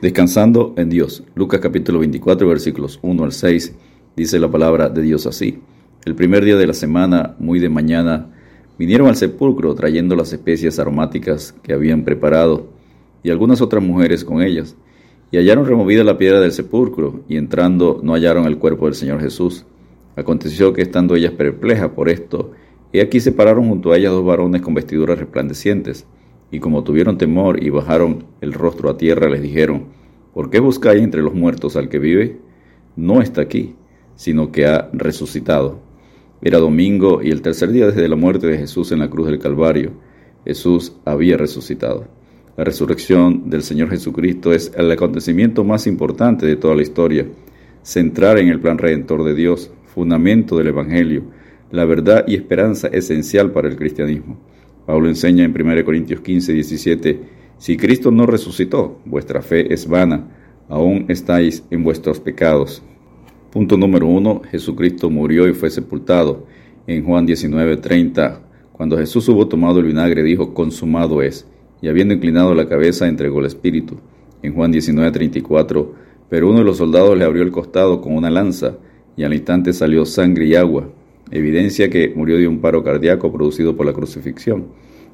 Descansando en Dios. Lucas capítulo 24 versículos 1 al 6 dice la palabra de Dios así. El primer día de la semana, muy de mañana, vinieron al sepulcro trayendo las especias aromáticas que habían preparado y algunas otras mujeres con ellas. Y hallaron removida la piedra del sepulcro y entrando no hallaron el cuerpo del Señor Jesús. Aconteció que estando ellas perplejas por esto, he aquí se pararon junto a ellas dos varones con vestiduras resplandecientes y como tuvieron temor y bajaron el rostro a tierra, les dijeron, ¿por qué buscáis entre los muertos al que vive? No está aquí, sino que ha resucitado. Era domingo y el tercer día desde la muerte de Jesús en la cruz del Calvario. Jesús había resucitado. La resurrección del Señor Jesucristo es el acontecimiento más importante de toda la historia. Centrar en el plan redentor de Dios, fundamento del Evangelio, la verdad y esperanza esencial para el cristianismo. Pablo enseña en 1 Corintios 15, 17, si Cristo no resucitó, vuestra fe es vana, aún estáis en vuestros pecados. Punto número uno, Jesucristo murió y fue sepultado. En Juan 19, 30, cuando Jesús hubo tomado el vinagre, dijo, consumado es, y habiendo inclinado la cabeza, entregó el Espíritu. En Juan 19, 34, pero uno de los soldados le abrió el costado con una lanza, y al instante salió sangre y agua, evidencia que murió de un paro cardíaco producido por la crucifixión.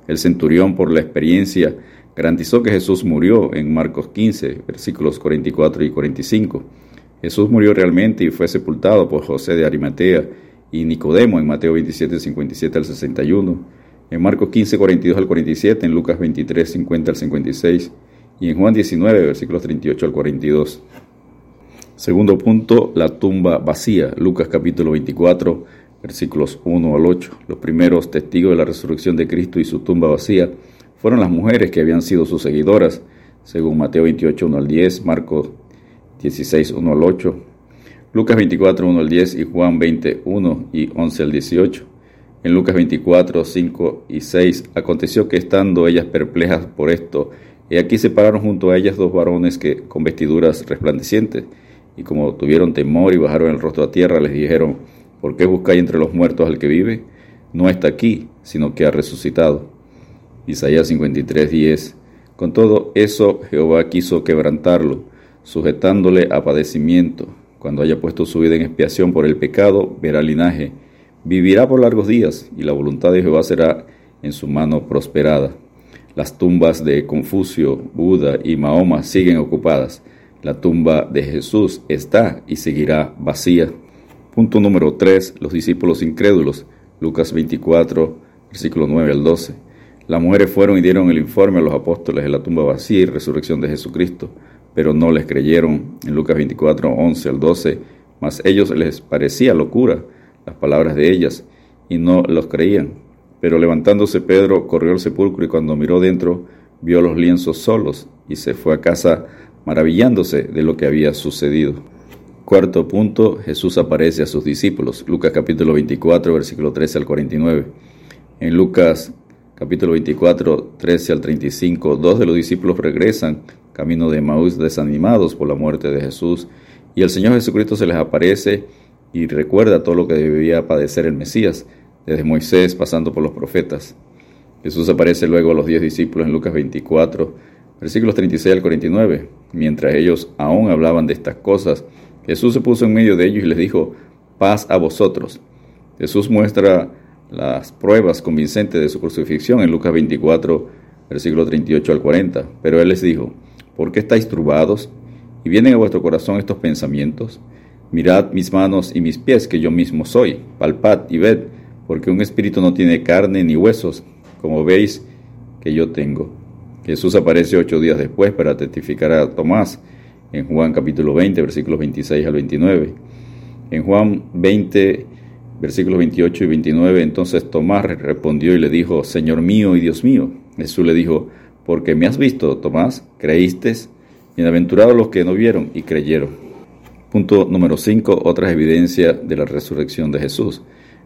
El centurión, por la experiencia, garantizó que Jesús murió en Marcos 15, versículos 44 y 45. Jesús murió realmente y fue sepultado por José de Arimatea y Nicodemo en Mateo 27, 57 al 61, en Marcos 15, 42 al 47, en Lucas 23, 50 al 56 y en Juan 19, versículos 38 al 42. Segundo punto, la tumba vacía, Lucas capítulo 24, versículos 1 al 8. Los primeros testigos de la resurrección de Cristo y su tumba vacía fueron las mujeres que habían sido sus seguidoras, según Mateo 28, 1 al 10, Marcos 16, 1 al 8, Lucas 24, 1 al 10 y Juan 20, 1 y 11 al 18. En Lucas 24, 5 y 6 aconteció que estando ellas perplejas por esto, y aquí se pararon junto a ellas dos varones que con vestiduras resplandecientes, y como tuvieron temor y bajaron el rostro a tierra, les dijeron, ¿Por qué buscáis entre los muertos al que vive? No está aquí, sino que ha resucitado. Isaías 53, 10. Con todo eso Jehová quiso quebrantarlo, sujetándole a padecimiento. Cuando haya puesto su vida en expiación por el pecado, verá linaje. Vivirá por largos días, y la voluntad de Jehová será en su mano prosperada. Las tumbas de Confucio, Buda y Mahoma siguen ocupadas. La tumba de Jesús está y seguirá vacía. Punto número 3. Los discípulos incrédulos. Lucas 24, versículo 9 al 12. Las mujeres fueron y dieron el informe a los apóstoles de la tumba vacía y resurrección de Jesucristo, pero no les creyeron. En Lucas 24, 11 al 12. Mas ellos les parecía locura las palabras de ellas y no los creían. Pero levantándose Pedro corrió al sepulcro y cuando miró dentro vio los lienzos solos y se fue a casa maravillándose de lo que había sucedido. Cuarto punto, Jesús aparece a sus discípulos. Lucas capítulo 24, versículo 13 al 49. En Lucas capítulo 24, 13 al 35, dos de los discípulos regresan camino de Maús desanimados por la muerte de Jesús y el Señor Jesucristo se les aparece y recuerda todo lo que debía padecer el Mesías, desde Moisés pasando por los profetas. Jesús aparece luego a los diez discípulos en Lucas 24, versículos 36 al 49. Mientras ellos aún hablaban de estas cosas, Jesús se puso en medio de ellos y les dijo, paz a vosotros. Jesús muestra las pruebas convincentes de su crucifixión en Lucas 24, versículo 38 al 40. Pero Él les dijo, ¿por qué estáis turbados? Y vienen a vuestro corazón estos pensamientos. Mirad mis manos y mis pies, que yo mismo soy. Palpad y ved, porque un espíritu no tiene carne ni huesos, como veis que yo tengo. Jesús aparece ocho días después para testificar a Tomás en Juan capítulo 20, versículos 26 al 29. En Juan 20, versículos 28 y 29, entonces Tomás respondió y le dijo, Señor mío y Dios mío. Jesús le dijo, porque me has visto, Tomás, creíste, bienaventurados los que no vieron y creyeron. Punto número 5, otras evidencias de la resurrección de Jesús.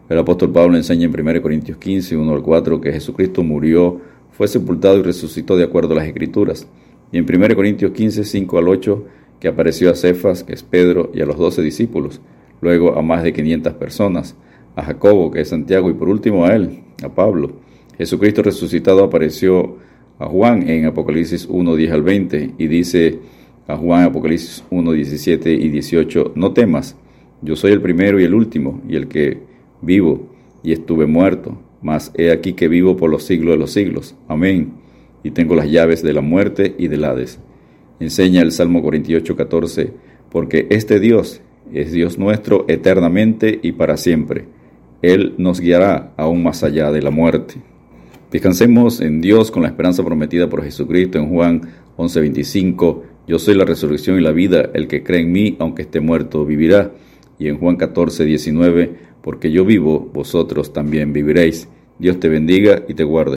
El apóstol Pablo enseña en 1 Corintios 15, 1 al 4, que Jesucristo murió, fue sepultado y resucitó de acuerdo a las Escrituras. Y en 1 Corintios 15, 5 al 8, que apareció a Cefas, que es Pedro, y a los doce discípulos, luego a más de 500 personas, a Jacobo, que es Santiago, y por último a él, a Pablo. Jesucristo resucitado apareció a Juan en Apocalipsis 1, 10 al 20, y dice a Juan Apocalipsis 1, 17 y 18, no temas, yo soy el primero y el último, y el que vivo, y estuve muerto, mas he aquí que vivo por los siglos de los siglos. Amén. Y tengo las llaves de la muerte y del Hades. Enseña el Salmo 48, 14, porque este Dios es Dios nuestro eternamente y para siempre. Él nos guiará aún más allá de la muerte. Descansemos en Dios con la esperanza prometida por Jesucristo en Juan 11:25. Yo soy la resurrección y la vida, el que cree en mí, aunque esté muerto, vivirá. Y en Juan 14:19, porque yo vivo, vosotros también viviréis. Dios te bendiga y te guarde.